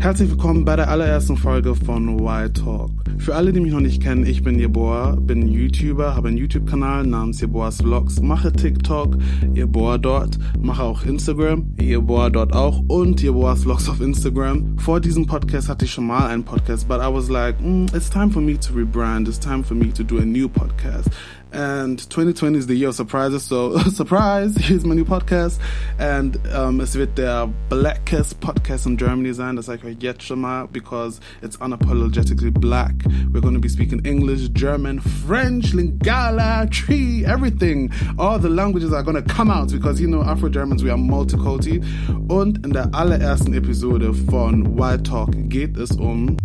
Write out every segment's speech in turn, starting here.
Herzlich willkommen bei der allerersten Folge von Why Talk. Für alle, die mich noch nicht kennen, ich bin Jeboa, bin YouTuber, habe einen YouTube-Kanal namens Jeboas Vlogs, mache TikTok, Jeboa dort, mache auch Instagram, Jeboa dort auch und Jeboas Vlogs auf Instagram. Vor diesem Podcast hatte ich schon mal einen Podcast, but I was like, mm, it's time for me to rebrand, it's time for me to do a new podcast. And 2020 is the year of surprises, so surprise, here's my new podcast. And um, es wird der blackest Podcast in Germany ich euch jetzt schon mal, because it's unapologetically black. We're going to be speaking English, German, French, Lingala, Tree, everything. All the languages are going to come out, because you know, Afro-Germans, we are multiculti. Und in der allerersten Episode von Wild Talk geht es um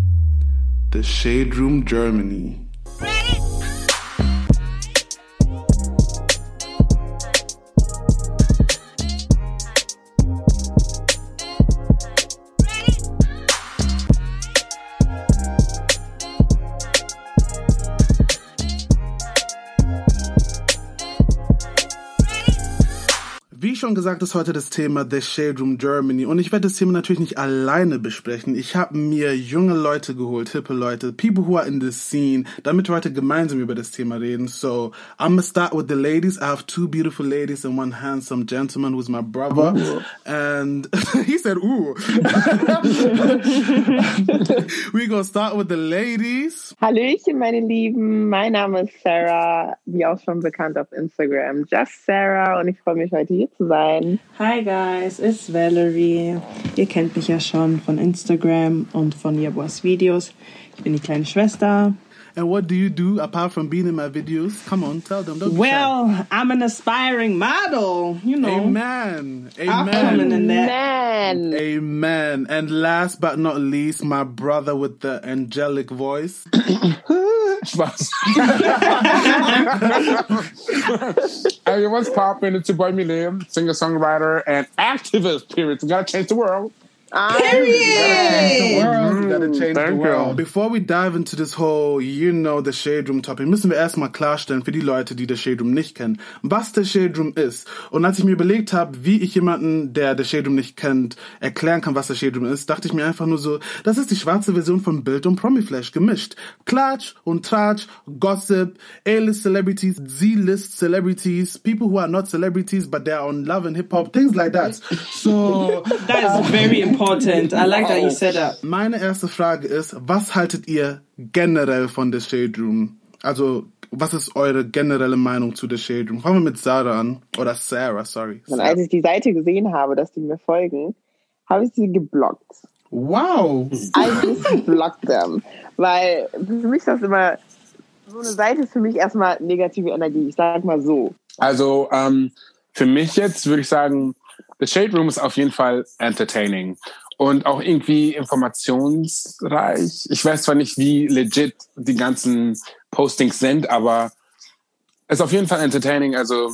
The Shade Room Germany. Schon gesagt, ist heute das Thema The Shade Room Germany und ich werde das Thema natürlich nicht alleine besprechen. Ich habe mir junge Leute geholt, hippe Leute, people who are in the scene, damit wir heute gemeinsam über das Thema reden. So, I'm gonna start with the ladies. I have two beautiful ladies and one handsome gentleman who's my brother. Ooh. And he said, ooh. We're gonna start with the ladies. Hallöchen, meine Lieben. Mein Name ist Sarah, wie auch schon bekannt auf Instagram. Just Sarah und ich freue mich heute hier zu sein. Hi guys, it's Valerie. Ihr kennt mich ja schon von Instagram und von Yabuas Videos. Ich bin die kleine Schwester. And what do you do apart from being in my videos? Come on, tell them. Don't well, I'm an aspiring model, you know. Amen. Amen. Amen. Amen. And last but not least, my brother with the angelic voice. Spaß. hey, what's poppin'? It's your boy Millie, singer-songwriter and activist, period. We gotta change the world. Period. Mm, gotta change the world. Before we dive into this whole, you know, the Shade Room Topic, müssen wir erstmal klarstellen für die Leute, die The Shade Room nicht kennen, was der Shade Room ist. Und als ich mir überlegt habe, wie ich jemanden, der The Shade Room nicht kennt, erklären kann, was der Shade Room ist, dachte ich mir einfach nur so, das ist die schwarze Version von Bild und Promiflash gemischt. Klatsch und Tratsch, Gossip, A-List Celebrities, Z-List Celebrities, people who are not celebrities, but they are on love and hip hop, things like that. So, that is very important important. I like that you said that. Meine erste Frage ist, was haltet ihr generell von The Shade Room? Also, was ist eure generelle Meinung zu The Shade Room? Fangen wir mit Sarah an. Oder Sarah, sorry. Und als ich die Seite gesehen habe, dass die mir folgen, habe ich sie geblockt. Wow! I blocked them. Weil für mich ist das immer, so eine Seite ist für mich erstmal negative Energie. Ich sag mal so. Also, ähm, für mich jetzt würde ich sagen, The Shade Room ist auf jeden Fall entertaining und auch irgendwie informationsreich. Ich weiß zwar nicht, wie legit die ganzen Postings sind, aber es ist auf jeden Fall entertaining. Also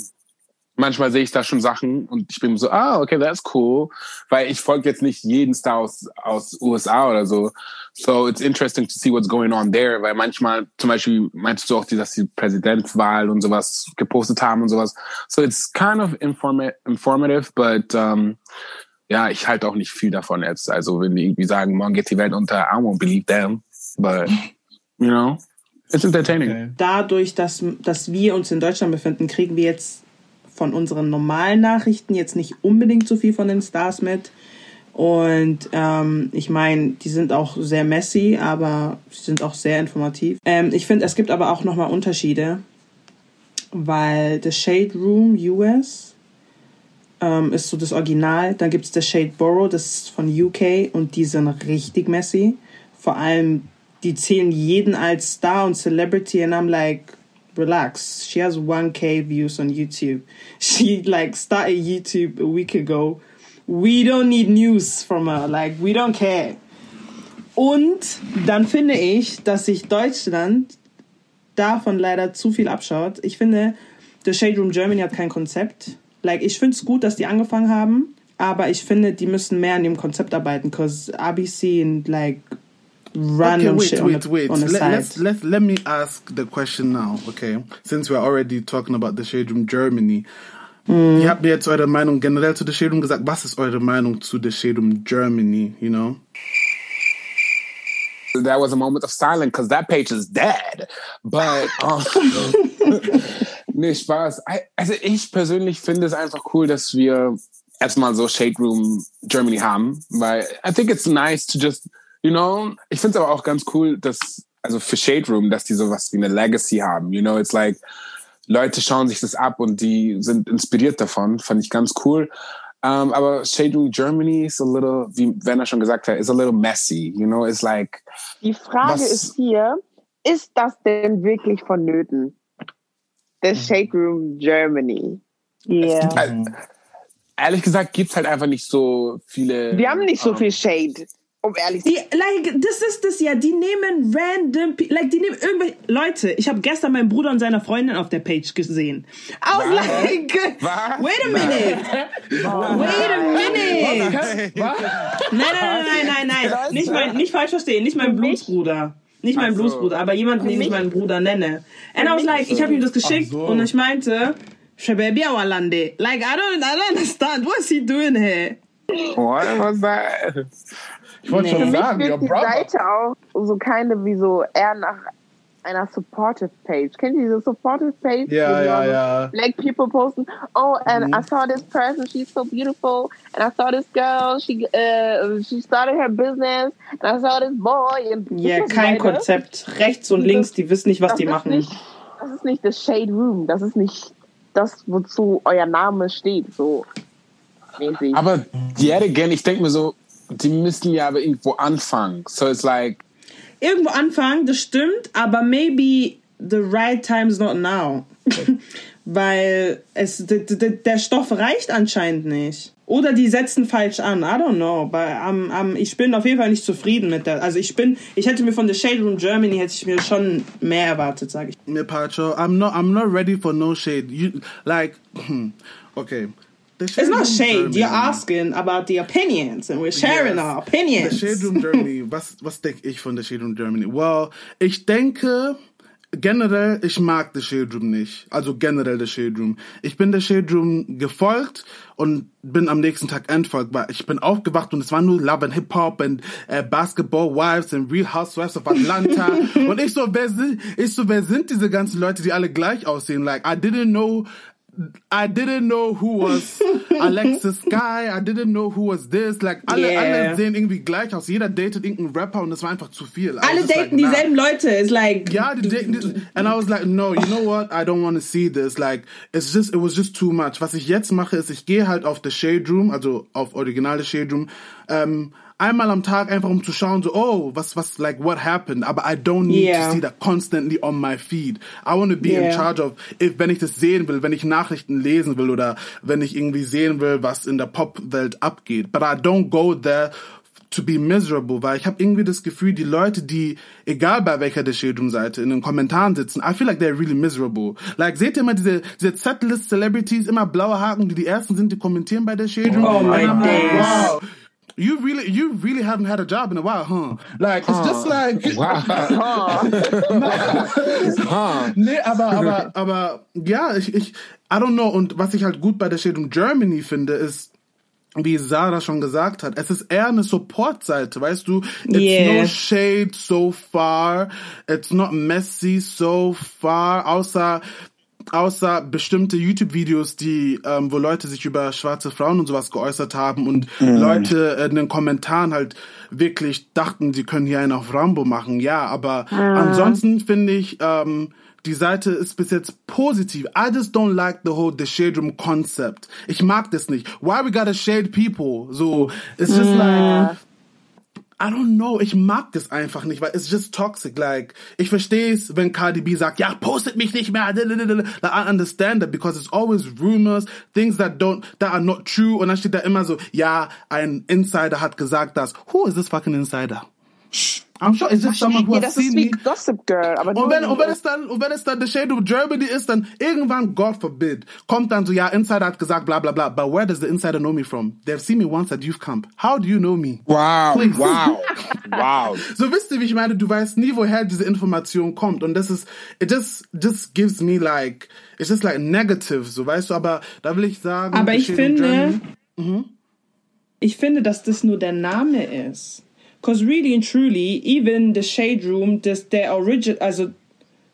manchmal sehe ich da schon Sachen und ich bin so, ah, okay, that's cool, weil ich folge jetzt nicht jeden Star aus, aus USA oder so. So it's interesting to see what's going on there, weil manchmal, zum Beispiel, meinst du auch, dass die Präsidentswahl und sowas gepostet haben und sowas. So it's kind of informa informative, but um, ja, ich halte auch nicht viel davon jetzt. Also wenn die irgendwie sagen, morgen geht die Welt unter, I won't believe them, but you know. It's entertaining. Dadurch, dass, dass wir uns in Deutschland befinden, kriegen wir jetzt von unseren normalen Nachrichten jetzt nicht unbedingt so viel von den Stars mit. Und ähm, ich meine, die sind auch sehr messy, aber sie sind auch sehr informativ. Ähm, ich finde, es gibt aber auch nochmal Unterschiede, weil The Shade Room US ähm, ist so das Original. Dann gibt es The Shade Borough, das ist von UK und die sind richtig messy. Vor allem, die zählen jeden als Star und Celebrity and I'm like, relax. She has 1k views on YouTube. She like started YouTube a week ago. We don't need news from her. Like, we don't care. Und dann finde ich, dass sich Deutschland davon leider zu viel abschaut. Ich finde, The Shade Room Germany hat kein Konzept. Like, ich finde es gut, dass die angefangen haben, aber ich finde, die müssen mehr an dem Konzept arbeiten, because ABC and like random okay, wait, shit wait, on the, wait. let. Let's, let, let me ask the question now, okay? Since we're already talking about the Shade Room Germany. Mm. Ihr habt mir jetzt eure Meinung generell zu The Shade Room gesagt. Was ist eure Meinung zu The Shade Room Germany, you know? that was a moment of silence because that page is dead. But um, nee, Spaß. I, also ich persönlich finde es einfach cool, dass wir erstmal so Shade Room Germany haben, weil I think it's nice to just, you know, ich finde es aber auch ganz cool, dass, also für Shade Room, dass die sowas wie eine Legacy haben, you know, it's like, Leute schauen sich das ab und die sind inspiriert davon, fand ich ganz cool. Um, aber Shade Room Germany is a little, wie Werner schon gesagt hat, is a little messy, you know, it's like. Die Frage was- ist hier, ist das denn wirklich vonnöten? Der Shade Room Germany. Yeah. Äh, ehrlich gesagt gibt's halt einfach nicht so viele. Wir haben nicht so ähm, viel Shade, um ehrlich zu Die, like, das ist das ja, die nehmen random, like, die nehmen irgendwelche, Leute, ich habe gestern meinen Bruder und seine Freundin auf der Page gesehen. I was Was? like, Was? wait a minute, wait a minute. Was? Nein, nein, nein, nein, nein, nein. Nicht, mein, nicht falsch verstehen, nicht mein Blutsbruder. Nicht mein so. Blutsbruder, aber jemanden, den ich meinen Bruder nenne. And I was like, ich habe ihm das geschickt so. und ich meinte, Shababia Walande. Like, I don't, I don't understand. What is he doing here? What was that? Ich wollte Nee. schon Für mich sagen, wirkt die brother. Seite auch so keine wie so eher nach einer Supportive Page. Kennt ihr diese Supportive Page? Ja, ja, ja. Black people posten, oh, and I saw this person, she's so beautiful, and I saw this girl, she uh, she started her business, and I saw this boy. And Ja, kein meine- Konzept. Rechts und links, die wissen nicht, was das die machen. Nicht, das ist nicht das Shade Room, das ist nicht das, wozu euer Name steht, so mäßig. Aber yet again, ich denke mir so, die müssen ja aber irgendwo anfangen. So it's like, Irgendwo anfangen, das stimmt, aber maybe the right time is not now. Weil es, der Stoff reicht anscheinend nicht. Oder die setzen falsch an. I don't know. Aber am, am, ich bin auf jeden Fall nicht zufrieden mit der. Also ich bin, ich hätte mir von The Shade Room Germany hätte ich mir schon mehr erwartet, sage ich. Me Pacho, I'm not I'm not ready for no shade. You like okay. It's not shade. You're asking about the opinions and we're sharing Yes. our opinions. The Shade Room Germany. Was, was denke ich von The Shade Room Germany? Well, ich denke, generell, ich mag The Shade Room nicht. Also generell The Shade Room. Ich bin The Shade Room gefolgt und bin am nächsten Tag entfolgt, weil ich bin aufgewacht und es war nur Love and Hip Hop und äh, Basketball Wives und Real Housewives of Atlanta und ich so, wer sind, ich so, wer sind diese ganzen Leute, die alle gleich aussehen? Like, I didn't know I didn't know who was Alexis Sky. I didn't know who was this. Like alle, Yeah. alle sehen irgendwie gleich aus. Jeder datet irgendeinen Rapper und das war einfach zu viel. Alle daten like, nah. dieselben Leute. It's like Ja, die daten, die- and I was like, no, you know what? I don't want to see this. Like, it's just, it was just too much. Was ich jetzt mache, ist, ich gehe halt auf The Shade Room, also auf originale Shade Room, ähm, einmal am Tag einfach um zu schauen, so, oh, was, was, like, what happened? Aber I don't need Yeah. to see that constantly on my feed. I want to be in Yeah. charge of, if, wenn ich das sehen will, wenn ich Nachrichten lesen will oder wenn ich irgendwie sehen will, was in der Popwelt abgeht. But I don't go there to be miserable, weil ich habe irgendwie das Gefühl, die Leute, die, egal bei welcher der Schildrum-Seite, in den Kommentaren sitzen, I feel like they're really miserable. Like, seht ihr mal diese, diese Z-List-Celebrities, immer blaue Haken, die die ersten sind, die kommentieren bei der Schildrum? Oh my days. wow. You really, you really haven't had a job in a while, huh? Like, it's just like, wow. huh. nee, aber, aber, aber, ja, ich, ich, I don't know. Und was ich halt gut bei der Schildrum Germany finde, ist, wie Sarah schon gesagt hat, es ist eher eine Support-Seite, weißt du? It's Yeah. no shade so far, it's not messy so far, außer außer bestimmte YouTube-Videos, die, ähm, wo Leute sich über schwarze Frauen und sowas geäußert haben und Leute in den Kommentaren halt wirklich dachten, sie können hier einen auf Rambo machen. Ja, aber ansonsten finde ich, ähm, die Seite ist bis jetzt positiv. I just don't like the whole the shade room concept. Ich mag das nicht. Why we gotta shade people? So, it's just like I don't know, ich mag das einfach nicht, weil it's just toxic. Like, ich verstehe es, wenn Cardi B sagt, ja, postet mich nicht mehr. I understand that because it's always rumors, things that don't, that are not true. Und dann steht da immer so, ja, ein Insider hat gesagt das. Who is this fucking insider? I'm sure it's just someone who ja, has seen me. Gossip Girl, aber Und wenn, und wenn es dann, und wenn es dann The Shade of Germany ist, dann irgendwann, God forbid, kommt dann so, ja, Insider hat gesagt, bla, bla, bla. But where does the Insider know me from? They've seen me once at youth camp. How do you know me? Wow. Please. Wow. Wow. So wisst ihr, wie ich meine, du weißt nie, woher diese Information kommt. Und das ist, it just, just gives me like, it's just like negative, so weißt du, aber da will ich sagen. Aber The ich Shade of finde, Germany- ich finde, dass das nur der Name ist. Because really and truly, even the Shade Room, das der Origin, also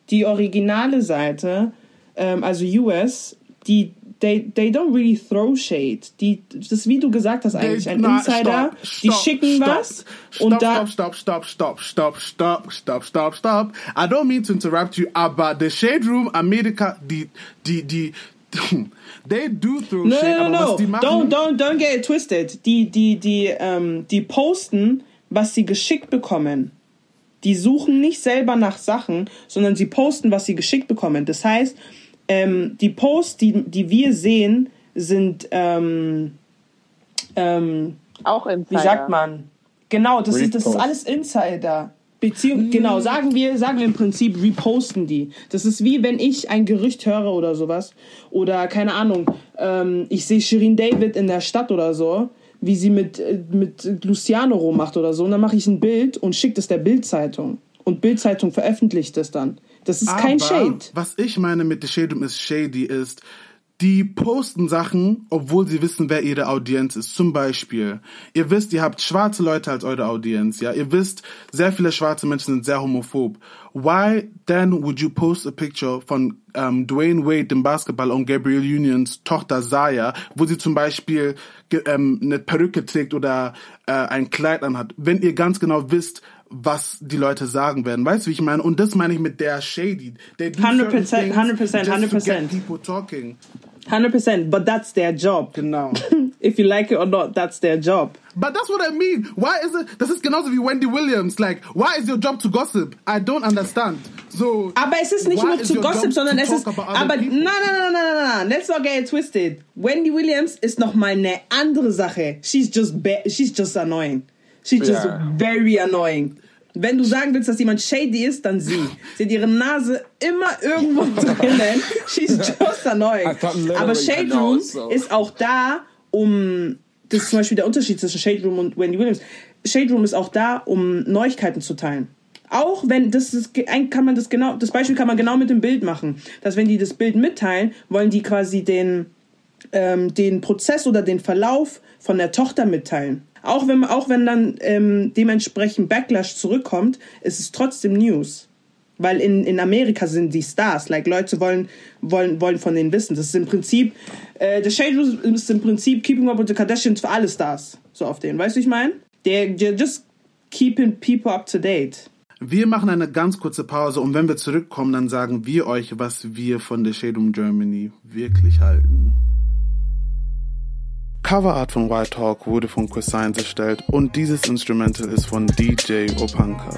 die originale Seite, ähm, also US, die they, they don't really throw shade. Die, das ist wie du gesagt hast eigentlich, ein Insider, stop, stop, die schicken stop, was und stop, da... Stop, stop, stop, stop, stop, stop, stop, stop, I don't mean to interrupt you, uh, aber the Shade Room, America, die, die, die, they do throw no, shade, no, no, no. Don't, don't, don't get it twisted. Die, die, die, ähm, die posten was sie geschickt bekommen. Die suchen nicht selber nach Sachen, sondern sie posten, was sie geschickt bekommen. Das heißt, ähm, die Posts, die, die wir sehen, sind, ähm, ähm, Auch Insider. wie sagt man? Genau, das ist, das ist alles Insider. Beziehung, genau, sagen wir, sagen wir im Prinzip, reposten die. Das ist wie wenn ich ein Gerücht höre oder sowas. Oder, keine Ahnung, ähm, ich sehe Shirin David in der Stadt oder so, wie sie mit, äh, mit Luciano rummacht oder so. Und dann mache ich ein Bild und schicke das der Bildzeitung. Und Bildzeitung veröffentlicht das dann. Das ist kein Aber Shade. Was ich meine mit The Shade Room ist shady ist, die posten Sachen, obwohl sie wissen, wer ihre Audienz ist. Zum Beispiel, ihr wisst, ihr habt schwarze Leute als eure Audienz, ja. Ihr wisst, sehr viele schwarze Menschen sind sehr homophob. Why then would you post a picture von ähm, Dwayne Wade, dem Basketball, und Gabriel Unions Tochter Zaya, wo sie zum Beispiel ähm, eine Perücke trägt oder äh, ein Kleid anhat, wenn ihr ganz genau wisst, was die Leute sagen werden. Weißt du, wie ich meine? Und das meine ich mit der Shady. They do 100%, certain things 100%, just to 100%. get people talking. 100%, but that's their job. Genau. If you like it or not, that's their job. But that's what I mean. Why is it? Das ist genauso wie Wendy Williams. Like, why is your job to gossip? I don't understand. So. Aber es ist nicht nur zu Gossip, sondern es ist. Aber nein, nein, nein, nein, nein, nein. Let's not get it twisted. Wendy Williams ist noch mal eine andere Sache. She's just she's just annoying. She's just Ja. very annoying. Wenn du sagen willst, dass jemand shady ist, dann sie. Sie hat ihre Nase immer irgendwo drinnen. She's just annoying. Aber Shade Room ist auch da, um. Das ist zum Beispiel der Unterschied zwischen Shade Room und Wendy Williams. Shade Room ist auch da, um Neuigkeiten zu teilen. Auch wenn das ist, kann man das genau, das Beispiel kann man genau mit dem Bild machen. Dass wenn die das Bild mitteilen, wollen die quasi den, ähm, den Prozess oder den Verlauf von der Tochter mitteilen. Auch wenn, auch wenn dann ähm, dementsprechend Backlash zurückkommt, ist es trotzdem News. Weil in, in Amerika sind die Stars. Like, Leute wollen, wollen, wollen von denen wissen. Das ist im Prinzip, äh, The Shade ist im Prinzip Keeping Up with the Kardashians für alle Stars. So auf denen. Weißt du, ich meine? They're, they're just keeping people up to date. Wir machen eine ganz kurze Pause und wenn wir zurückkommen, dann sagen wir euch, was wir von The Shade Room Germany wirklich halten. Coverart von White Talk wurde von Chris Science erstellt und dieses Instrumental ist von DJ Opanka.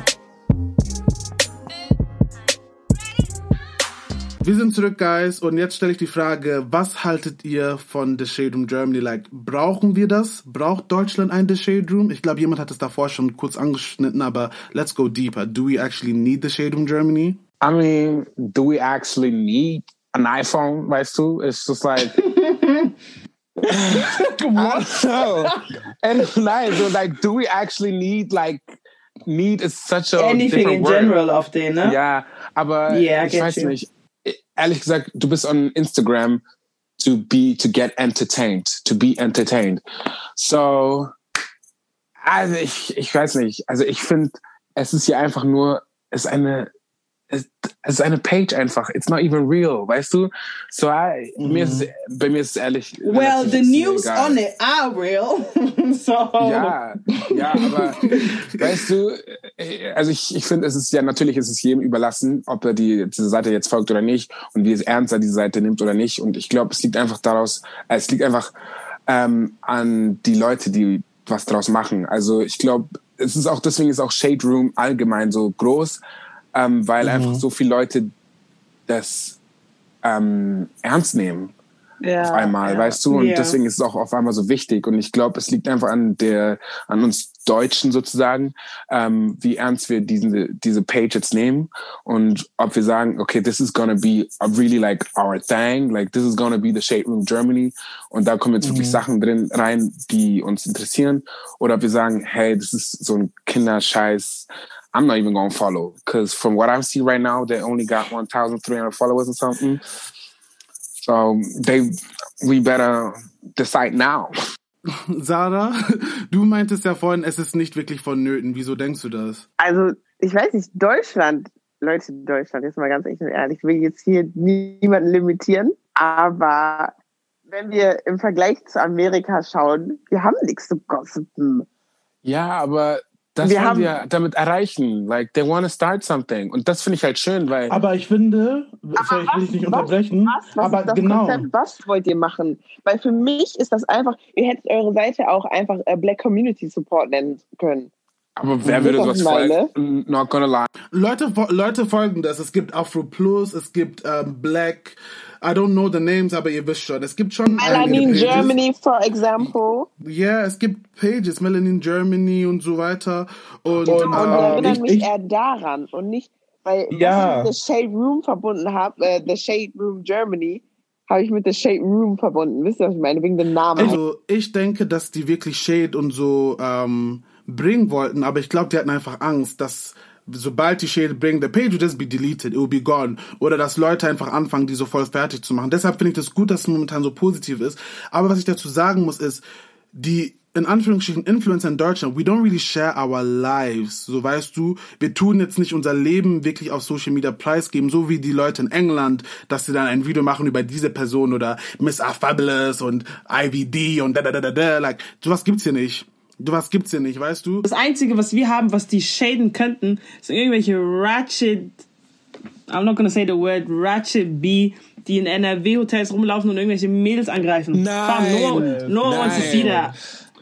Wir sind zurück, Guys, und jetzt stelle ich die Frage, was haltet ihr von The Shade Room Germany? Like, brauchen wir das? Braucht Deutschland ein The Shade Room? Ich glaube, jemand hat es davor schon kurz angeschnitten, aber let's go deeper. Do we actually need The Shade Room Germany? I mean, do we actually need an iPhone? Weißt du? It's just like. Know. And nein, so like, do we actually need like need is such a Anything different in word. general auf denen, ne? Ja, aber Yeah, I ich weiß you. nicht. Ehrlich gesagt, du bist on Instagram to be to get entertained, to be entertained. So, also ich, ich weiß nicht. Also ich finde, es ist ja einfach nur, es ist eine, es, es ist eine Page einfach. It's not even real, weißt du? So, I, mir ist, bei mir ist es ehrlich. Mhm. Well, the news egal. on it are real. so. Ja, ja, aber weißt du, äh, also ich, ich finde, es ist ja natürlich ist es jedem überlassen, ob er die, diese Seite jetzt folgt oder nicht und wie es ernst er diese Seite nimmt oder nicht. Und ich glaube, es liegt einfach daraus, äh, es liegt einfach ähm, an die Leute, die was draus machen. Also ich glaube, es ist auch deswegen ist auch Shade Room allgemein so groß, ähm, weil einfach so viele Leute das ähm, ernst nehmen Ja, auf einmal, ja. weißt du? Und Ja. deswegen ist es auch auf einmal so wichtig. Und ich glaube, es liegt einfach an der, an uns Deutschen sozusagen, ähm, wie ernst wir diese, diese Page jetzt nehmen und ob wir sagen, okay, this is gonna be a really like our thing, like this is gonna be the Shade Room Germany und da kommen jetzt wirklich Sachen drin rein, die uns interessieren oder ob wir sagen, hey, das ist so ein Kinderscheiß, I'm not even gonna follow, because from what I see right now, they only got 1,300 followers or something. So they, we better decide now. Sarah, du meintest ja vorhin, es ist nicht wirklich vonnöten. Wieso denkst du das? Also, ich weiß nicht, Deutschland, Leute, Deutschland, jetzt mal ganz ehrlich, ich will jetzt hier niemanden limitieren, aber wenn wir im Vergleich zu Amerika schauen, wir haben nichts zu gossipen. Ja, aber das wir wollen wir damit erreichen. Like, they want to start something. Und das finde ich halt schön, weil. Aber ich finde, sorry, ich will dich nicht unterbrechen, was, was aber genau. Konzept, was wollt ihr machen? Weil für mich ist das einfach, ihr hättet eure Seite auch einfach äh, Black Community Support nennen können. Aber wer würde sowas folgen? Not gonna lie. Leute, Leute folgen das. Es gibt Afro Plus, es gibt ähm, Black. I don't know the names, aber ihr wisst schon. Es gibt schon. Melanin Germany, for example. Ja, yeah, es gibt Pages, Melanin Germany und so weiter. Und, und, und ähm, erinnert mich ich, eher daran und nicht, weil ja. ich The Shade Room verbunden habe, äh, The Shade Room Germany, habe ich mit The Shade Room verbunden. Wisst ihr, was ich meine? Wegen dem Namen. Also, ich denke, dass die wirklich Shade und so ähm, bringen wollten, aber ich glaube, die hatten einfach Angst, dass sobald die Schäde bringen, the page will just be deleted, it will be gone. Oder dass Leute einfach anfangen, die so voll fertig zu machen. Deshalb finde ich das gut, dass es momentan so positiv ist. Aber was ich dazu sagen muss, ist, die in Anführungsstrichen Influencer in Deutschland, we don't really share our lives. So weißt du, wir tun jetzt nicht unser Leben wirklich auf Social Media preisgeben, so wie die Leute in England, dass sie dann ein Video machen über diese Person oder Miss A Fabulous und IVD und da da da da da. Like, sowas gibt's hier nicht. Was gibt's hier nicht, weißt du? Das Einzige, was wir haben, was die shaden könnten, sind irgendwelche Ratchet, I'm not gonna say the word Ratchet B, die in NRW-Hotels rumlaufen und irgendwelche Mädels angreifen. Nein, no, no one wants to see that.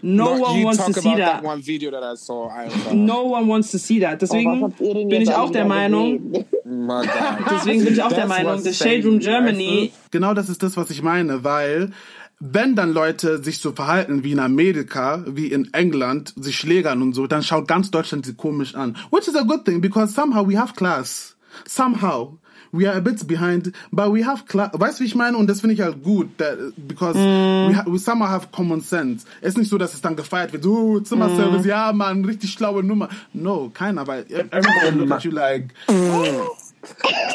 No, no one wants to see that. One video that I saw, I no one wants to see that. Deswegen oh, bin ich auch der Meinung. Deswegen bin ich auch der Meinung, the Shade Room Germany. Genau das ist das, was ich meine, weil wenn dann Leute sich so verhalten wie in Amerika, wie in England, sich schlägern und so, dann schaut ganz Deutschland sie komisch an. Which is a good thing, because somehow we have class. Somehow. We are a bit behind, but we have class. Weißt du, wie ich meine? Und das finde ich halt gut, that, because mm. we, we somehow have common sense. Es ist nicht so, dass es dann gefeiert wird, oh, Zimmerservice, mm. ja, man, richtig schlaue Nummer. No, keiner, weil everybody look at you like, oh.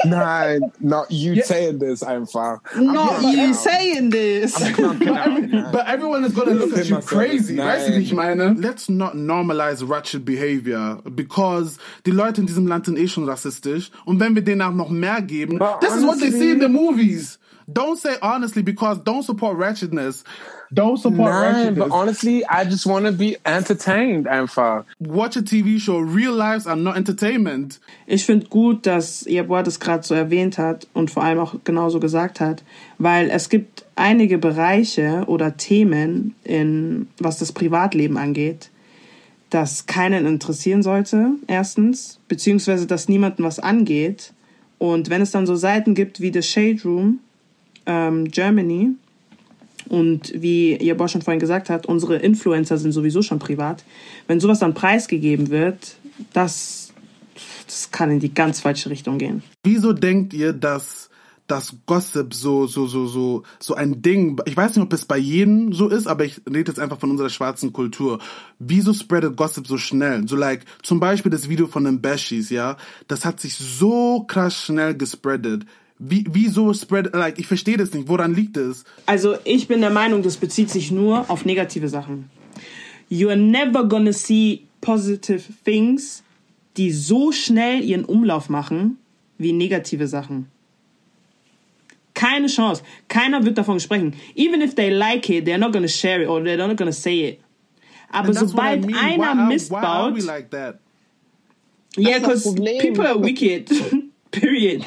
Nein, not you yeah. saying this I'm fine. Not you out. saying this. but everyone is gonna look at you crazy. Weißt du, wie ich meine? Let's not normalize ratchet behavior because die Leute in diesem Land sind eh schon rassistisch. Und wenn wir denen auch noch mehr geben, But this honestly, is what they see in the movies. Don't say honestly because don't support ratchetness. Don't support Nein, but honestly, I just want to be entertained einfach. Watch a TV show. Real lives are not entertainment. Ich finde gut, dass Jabor das gerade so erwähnt hat und vor allem auch genauso gesagt hat, weil es gibt einige Bereiche oder Themen, in, was das Privatleben angeht, das keinen interessieren sollte, erstens, beziehungsweise dass niemanden was angeht. Und wenn es dann so Seiten gibt wie The Shade Room, ähm, Germany, und wie ihr Bosch schon vorhin gesagt hat, unsere Influencer sind sowieso schon privat. Wenn sowas dann preisgegeben wird, das, das kann in die ganz falsche Richtung gehen. Wieso denkt ihr, dass das Gossip so, so, so, so, so ein Ding, ich weiß nicht, ob es bei jedem so ist, aber ich rede jetzt einfach von unserer schwarzen Kultur. Wieso spreadet Gossip so schnell? So like, zum Beispiel das Video von den Bashis, ja, das hat sich so krass schnell gespreadet. Wie, wieso spread, like, ich verstehe das nicht. Woran liegt es? Also, ich bin der Meinung, das bezieht sich nur auf negative Sachen. You are never gonna see positive things, die so schnell ihren Umlauf machen, wie negative Sachen. Keine Chance. Keiner wird davon sprechen. Even if they like it, they're not gonna share it or they're not gonna say it. Aber sobald I mean. einer why, Mist baut. Like yeah, because people are wicked. Period.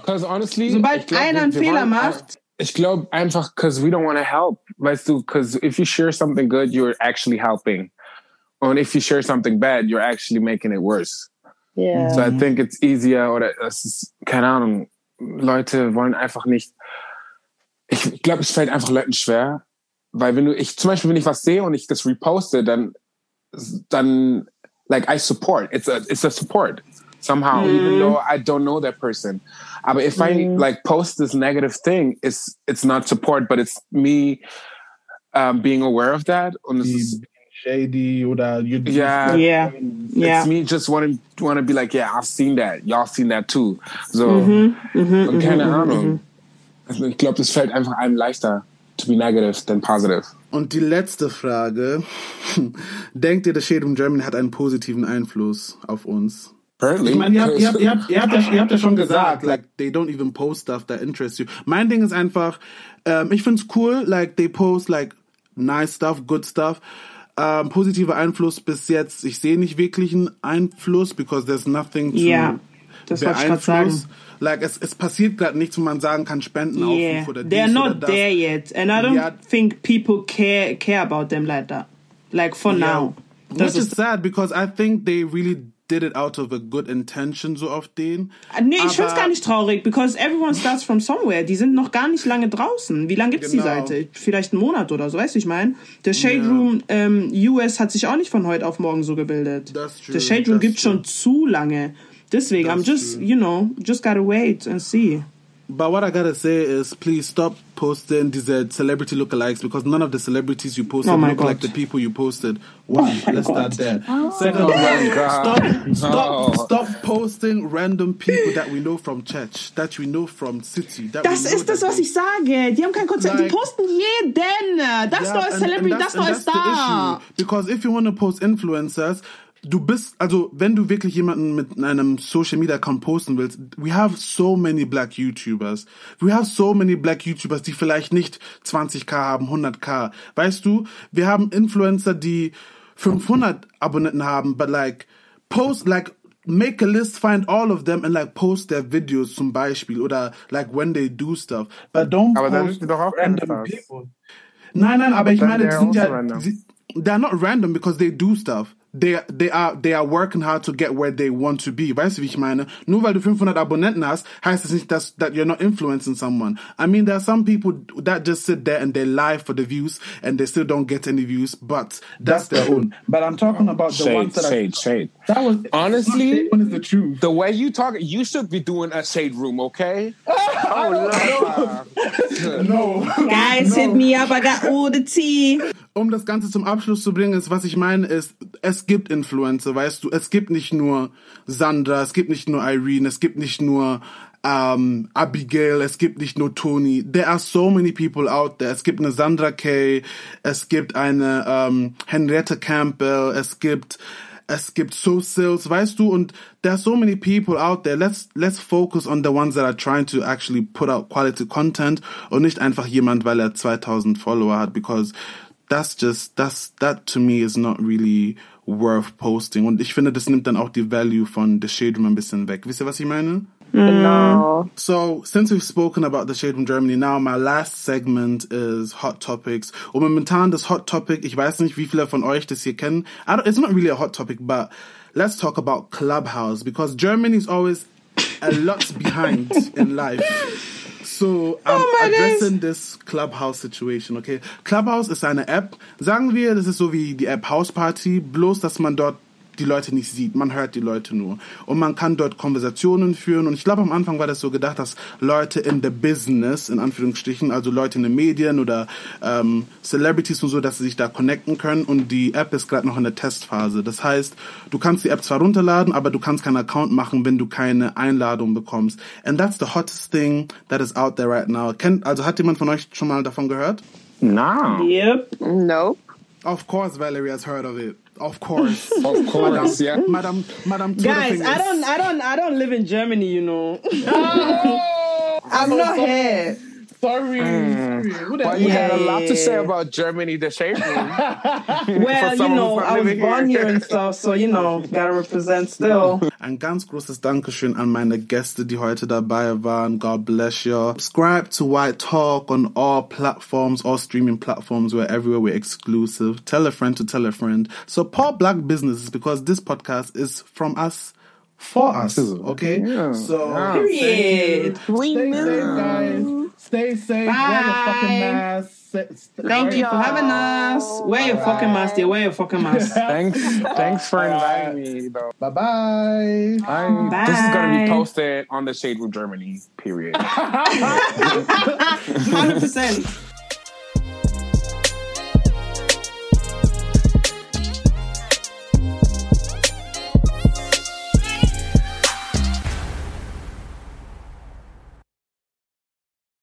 Because honestly, sobald glaub, einer einen Fehler macht. Ich glaube einfach, because we don't want to help. Weißt du, because if you share something good, you're actually helping. And if you share something bad, you're actually making it worse. Yeah. So I think it's easier oder es ist, keine Ahnung, Leute wollen einfach nicht. Ich glaube, es fällt einfach Leuten schwer, weil wenn du, ich zum Beispiel, wenn ich was sehe und ich das reposte, dann, dann, like I support. It's a, it's a support somehow, mm. even though I don't know that person. But if mm. I like post this negative thing, it's it's not support, but it's me um, being aware of that. Und es shady oder you yeah yeah yeah it's me just wanting to want to be like yeah I've seen that y'all seen that too so mm -hmm, und keine mm -hmm, Ahnung -hmm. ich glaube das fällt einfach einem leichter to be negative than positive Und die letzte Frage. Denkt ihr, das Shade Room Germany hat einen positiven Einfluss auf uns? Apparently. Ich meine, ihr habt, ihr, habt, ihr, habt, ihr, habt ja, ihr habt ja schon gesagt, like, they don't even post stuff that interests you. Mein Ding ist einfach, ähm, ich find's cool, like, they post, like, nice stuff, good stuff. Ähm, positiver Einfluss bis jetzt, ich sehe nicht wirklich einen Einfluss, because there's nothing to Ja, das sagen. Like, es, es passiert gerade nichts, wo man sagen kann, Spendenaufruf Yeah, oder they're dies oder not das. there yet, and I don't Ja. think people care care about them like that. Like for now, das Which is sad, because I think they really did it out of a good intention, so auf den. nee, ich find's Aber- gar nicht traurig, because everyone starts from somewhere. Die sind noch gar nicht lange draußen. Wie lange gibt's die Genau. Seite? Vielleicht einen Monat oder so, weißt du, ich meine. Der Shade Ja. Room ähm, US hat sich auch nicht von heute auf morgen so gebildet. That's true, Der Shade Room that's gibt's true. schon zu lange. Deswegen, I'm That's just, true. you know, just gotta wait and see. But what I gotta say is, please stop posting these uh, celebrity lookalikes because none of the celebrities you posted Oh my look like the people you posted. One, let's start there. Second Oh one, my God. stop, stop, No. stop posting random people that we know from church, that we know from city. That Das we know ist das, was ich sage. Die haben kein Konzept. Like- die posten jeden. Das Yeah, neue and- Celebrity, and and neue that's the Star. issue. Because if you want to post influencers, du bist, also wenn du wirklich jemanden mit einem Social Media Account posten willst, we have so many black YouTubers. We have so many black YouTubers, die vielleicht nicht 20k haben, 100k. Weißt du, wir haben Influencer, die 500 Abonnenten haben, but like, post, like, make a list, find all of them and like post their videos zum Beispiel oder like when they do stuff. But don't Aber dann post doch auch random people. Nein, nein, aber ich dann meine, die sind ja, they're not random because they do stuff. They, they are, they are working hard to get where they want to be. Weißt du, wie ich meine? Nur weil du 500 Abonnenten hast, heißt es nicht, dass, that you're not influencing someone. I mean, there are some people that just sit there and they lie for the views and they still don't get any views, but that's their own. But I'm talking about the Shade, ones that shade, shade. are. That was Honestly, one is the truth. the way you talk, you should be doing a shade room, okay? oh, No, Guys, hit me up. I got all the tea. Um das Ganze zum Abschluss zu bringen, ist, was ich meine, ist, es gibt Influencer, weißt du, es gibt nicht nur Sandra, es gibt nicht nur Irene, es gibt nicht nur ähm, Abigail, es gibt nicht nur Tony. There are so many people out there. Es gibt eine Sandra Kay, es gibt eine ähm, Henriette Campbell, es gibt es gibt so sales, weißt du, und there are so many people out there. Let's let's focus on the ones that are trying to actually put out quality content und nicht einfach jemand, weil er 2000 Follower hat, because that's just that's that to me is not really worth posting. Und ich finde, das nimmt dann auch die Value von The Shade Room ein bisschen weg. Wisst ihr, was ich meine? Genau. So, since we've spoken about the Shade Room Germany, now my last segment is Hot Topics. Und momentan das Hot Topic, ich weiß nicht, wie viele von euch das hier kennen. It's not really a hot topic, but let's talk about Clubhouse because Germany is always a lot behind in life. So, I'm my days. addressing this Clubhouse situation, okay? Clubhouse ist eine App. Sagen wir, das ist so wie die App House Party, bloß dass man dort die Leute nicht sieht. Man hört die Leute nur. Und man kann dort Konversationen führen. Und ich glaube, am Anfang war das so gedacht, dass Leute in the business, in Anführungsstrichen, also Leute in den Medien oder ähm, Celebrities und so, dass sie sich da connecten können. Und die App ist gerade noch in der Testphase. Das heißt, du kannst die App zwar runterladen, aber du kannst keinen Account machen, wenn du keine Einladung bekommst. And that's the hottest thing that is out there right now. Kennt, also hat jemand von euch schon mal davon gehört? no. Yep. Nope. Of course, Valerie has heard of it. Of course. Of course, yeah. Madam, Madam Guys, I don't, I don't, I don't live in Germany, you know. Ah! I'm not here. Sorry. sorry. Who Well, you Yeah, had a lot yeah, to say about Germany, the shade room. Well, you know, I was living born here. here and stuff, so you know, gotta represent still. Ein ganz großes Dankeschön an meine Gäste, die heute dabei waren. God bless you. Subscribe to White Talk on all platforms, all streaming platforms. We're everywhere. We're exclusive. Tell a friend to tell a friend. Support black businesses because this podcast is from us for us. Okay? So, Period. Stay safe, guys. Stay safe. Wear your fucking Bye. mask. St- Thank you for having us. Wear your fucking mask, dear. Wear your fucking mask. thanks, thanks for inviting me, though. Bye bye. I, this is going to be posted on the Shade Room Germany, period. 100%.